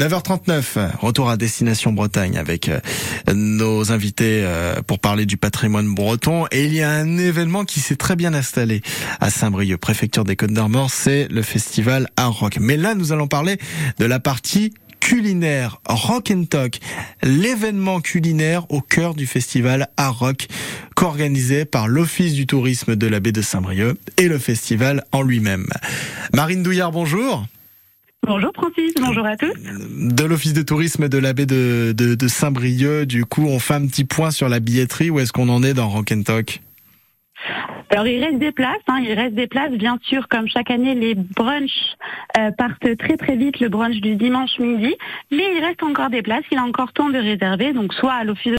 9h39, retour à Destination Bretagne avec euh, nos invités euh, pour parler du patrimoine breton. Et il y a un événement qui s'est très bien installé à Saint-Brieuc, préfecture des Côtes-d'Armor, c'est le festival Art Rock. Mais là, nous allons parler de la partie culinaire Rock and Talk, l'événement culinaire au cœur du festival Art Rock, co-organisé par l'Office du tourisme de la baie de Saint-Brieuc et le festival en lui-même. Marine Douillard, bonjour. Bonjour Francis, bonjour à tous. De l'Office de tourisme de la baie de, de, de Saint-Brieuc, du coup, on fait un petit point sur la billetterie. Où est-ce qu'on en est dans Rock and Talk? Alors il reste des places, hein, il reste des places, bien sûr, comme chaque année, les brunchs euh, partent très très vite, le brunch du dimanche midi, mais il reste encore des places, il a encore temps de réserver, donc soit à l'office